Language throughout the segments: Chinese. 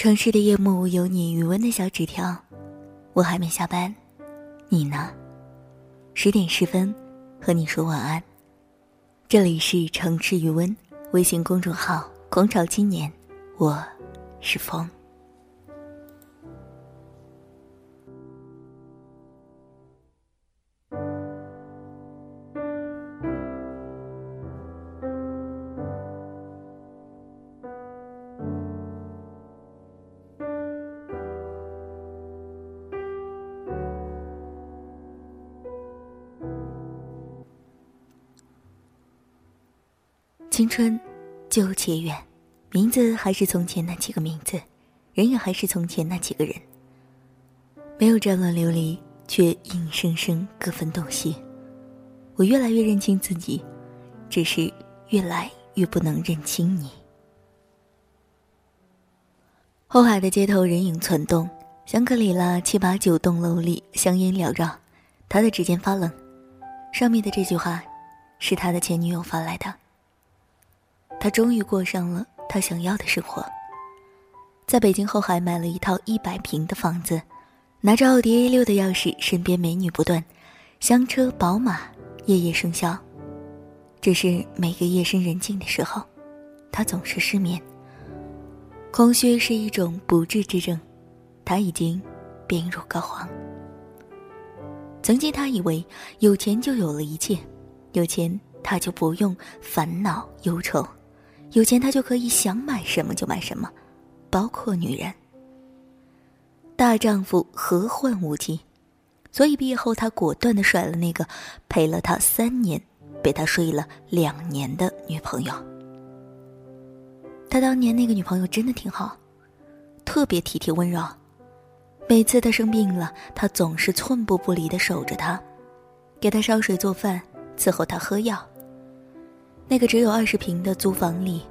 城市的夜幕有你余温的小纸条，我还没下班，你呢？十点十分，和你说晚安。这里是城市余温微信公众号“狂潮青年”，我是风。青春，就且远，名字还是从前那几个名字，人也还是从前那几个人。没有战乱流离，却硬生生各分东西。我越来越认清自己，只是越来越不能认清你。后海的街头人影攒动，香格里拉七八九栋楼里香烟缭绕，他的指尖发冷。上面的这句话，是他的前女友发来的。他终于过上了他想要的生活，在北京后海买了一套一百平的房子，拿着奥迪 A 六的钥匙，身边美女不断，香车宝马夜夜笙箫。只是每个夜深人静的时候，他总是失眠。空虚是一种不治之症，他已经病入膏肓。曾经他以为有钱就有了一切，有钱他就不用烦恼忧愁。有钱，他就可以想买什么就买什么，包括女人。大丈夫何患无妻？所以毕业后，他果断的甩了那个陪了他三年、被他睡了两年的女朋友。他当年那个女朋友真的挺好，特别体贴温柔。每次他生病了，他总是寸步不离的守着他，给他烧水做饭，伺候他喝药。那个只有二十平的租房里，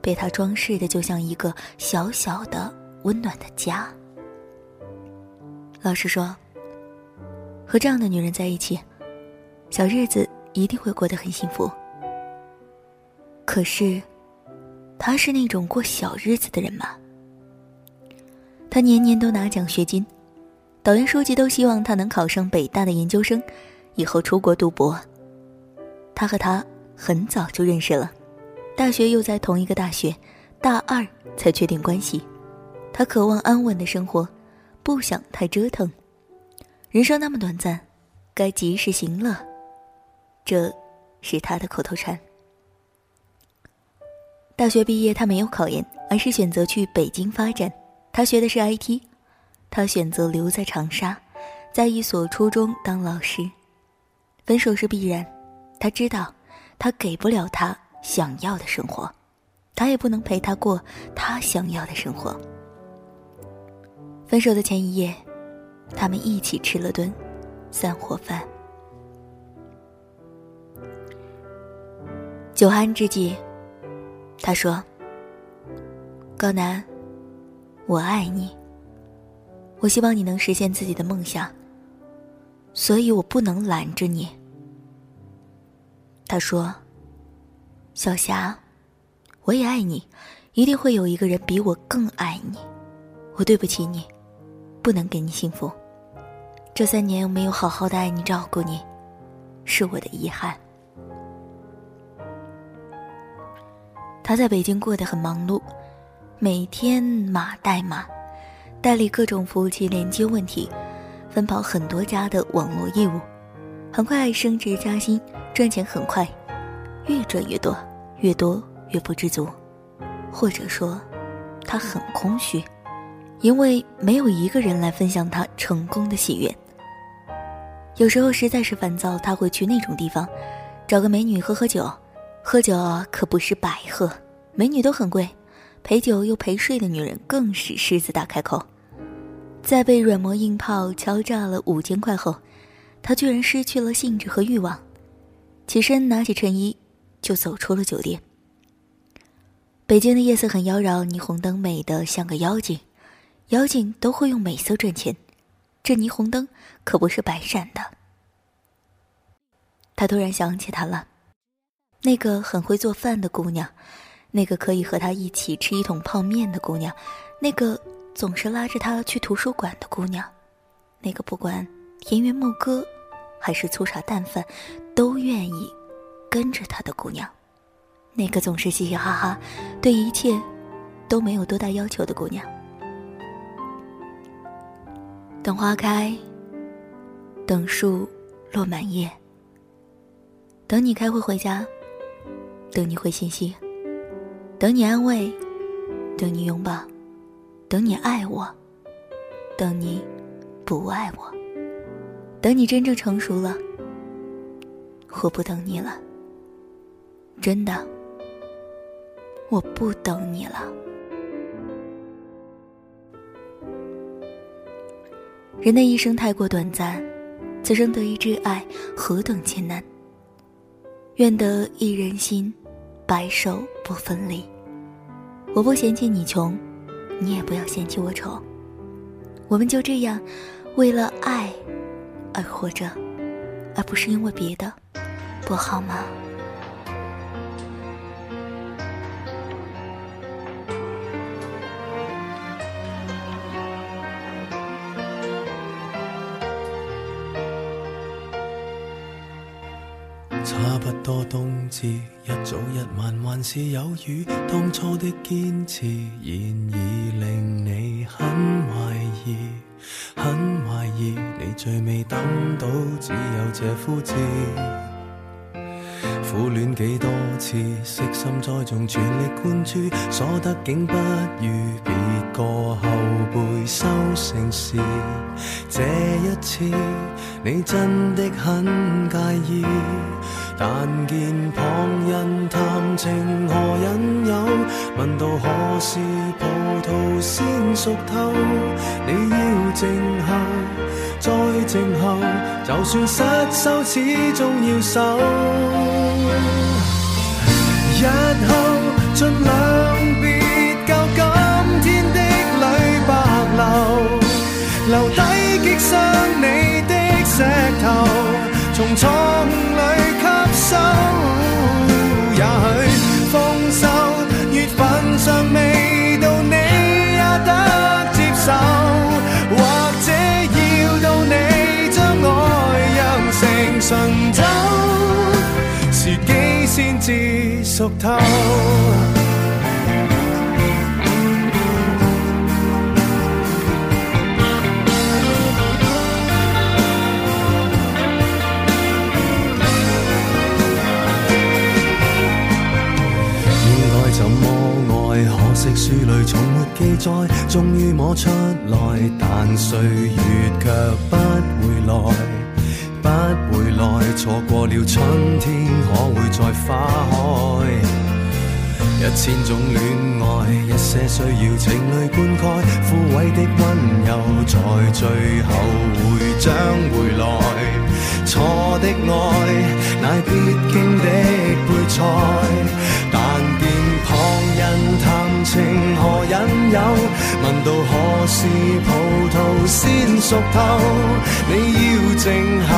被他装饰的就像一个小小的温暖的家。老实说，和这样的女人在一起，小日子一定会过得很幸福。可是，他是那种过小日子的人吗？他年年都拿奖学金，导员书记都希望他能考上北大的研究生，以后出国读博。他和他。很早就认识了，大学又在同一个大学，大二才确定关系。他渴望安稳的生活，不想太折腾。人生那么短暂，该及时行乐，这是他的口头禅。大学毕业，他没有考研，而是选择去北京发展。他学的是 IT，他选择留在长沙，在一所初中当老师。分手是必然，他知道。他给不了他想要的生活，他也不能陪他过他想要的生活。分手的前一夜，他们一起吃了顿散伙饭。酒酣之际，他说：“高南，我爱你。我希望你能实现自己的梦想，所以我不能拦着你。”他说：“小霞，我也爱你，一定会有一个人比我更爱你。我对不起你，不能给你幸福。这三年我没有好好的爱你、照顾你，是我的遗憾。”他在北京过得很忙碌，每天码代码，代理各种服务器连接问题，分跑很多家的网络业务，很快升职加薪。赚钱很快，越赚越多，越多越不知足，或者说，他很空虚，因为没有一个人来分享他成功的喜悦。有时候实在是烦躁，他会去那种地方，找个美女喝喝酒，喝酒可不是白喝，美女都很贵，陪酒又陪睡的女人更是狮子大开口。在被软磨硬泡敲诈了五千块后，他居然失去了兴致和欲望。起身拿起衬衣，就走出了酒店。北京的夜色很妖娆，霓虹灯美得像个妖精，妖精都会用美色赚钱，这霓虹灯可不是白闪的。他突然想起她了，那个很会做饭的姑娘，那个可以和他一起吃一桶泡面的姑娘，那个总是拉着他去图书馆的姑娘，那个不管田园牧歌还是粗茶淡饭都愿意跟着他的姑娘，那个总是嘻嘻哈哈，对一切都没有多大要求的姑娘。等花开，等树落满叶，等你开会回家，等你回信息，等你安慰，等你拥抱。等你爱我，等你不爱我，等你真正成熟了，我不等你了。真的，我不等你了。人的一生太过短暂，此生得一挚爱何等艰难。愿得一人心，白首不分离。我不嫌弃你穷。你也不要嫌弃我丑，我们就这样，为了爱而活着，而不是因为别的，不好吗？差不多冬至，一早一晚还是有雨。当初的坚持，现已令你很，你最未等到，只有这呼字。苦恋几多次，悉心栽种，全力灌注，所得竟不如别个后辈收成时。这一次，你真的很介意。但见旁人谈情何引诱，问到何时葡萄先熟透，你要静候，静候，就算失手，始终要守。日后尽量别教今天的泪白流，留低击伤你的石头，从错误里吸。收，熟透。书里从没记载，终于摸出来，但岁月却不回来，不回来，错过了春天，可会再花开？一千种恋爱，一些需要情泪灌溉，枯萎的温柔，在最后会将回来。错的爱，乃必经的配菜，但见旁人谈。情何引诱？问到何时葡萄先熟透？你要静候，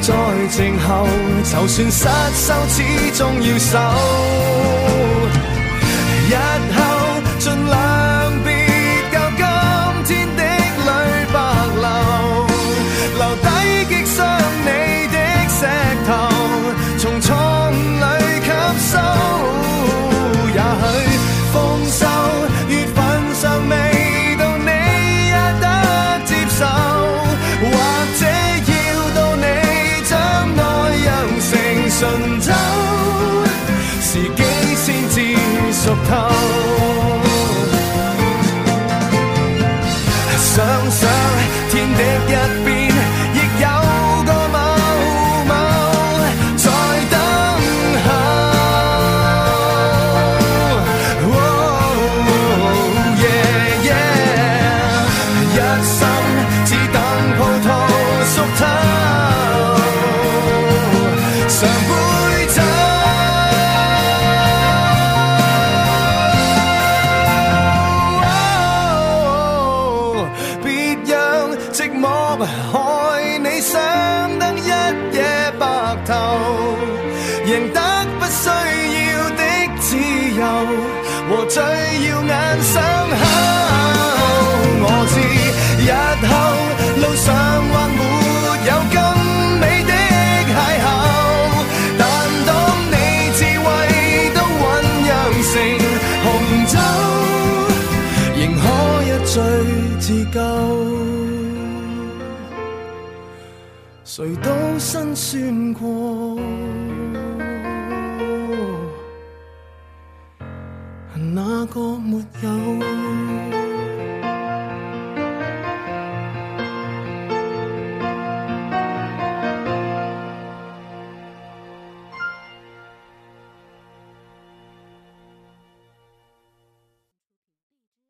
再静候，就算失手，始终要守。和最谁都辛酸过，哪个没有？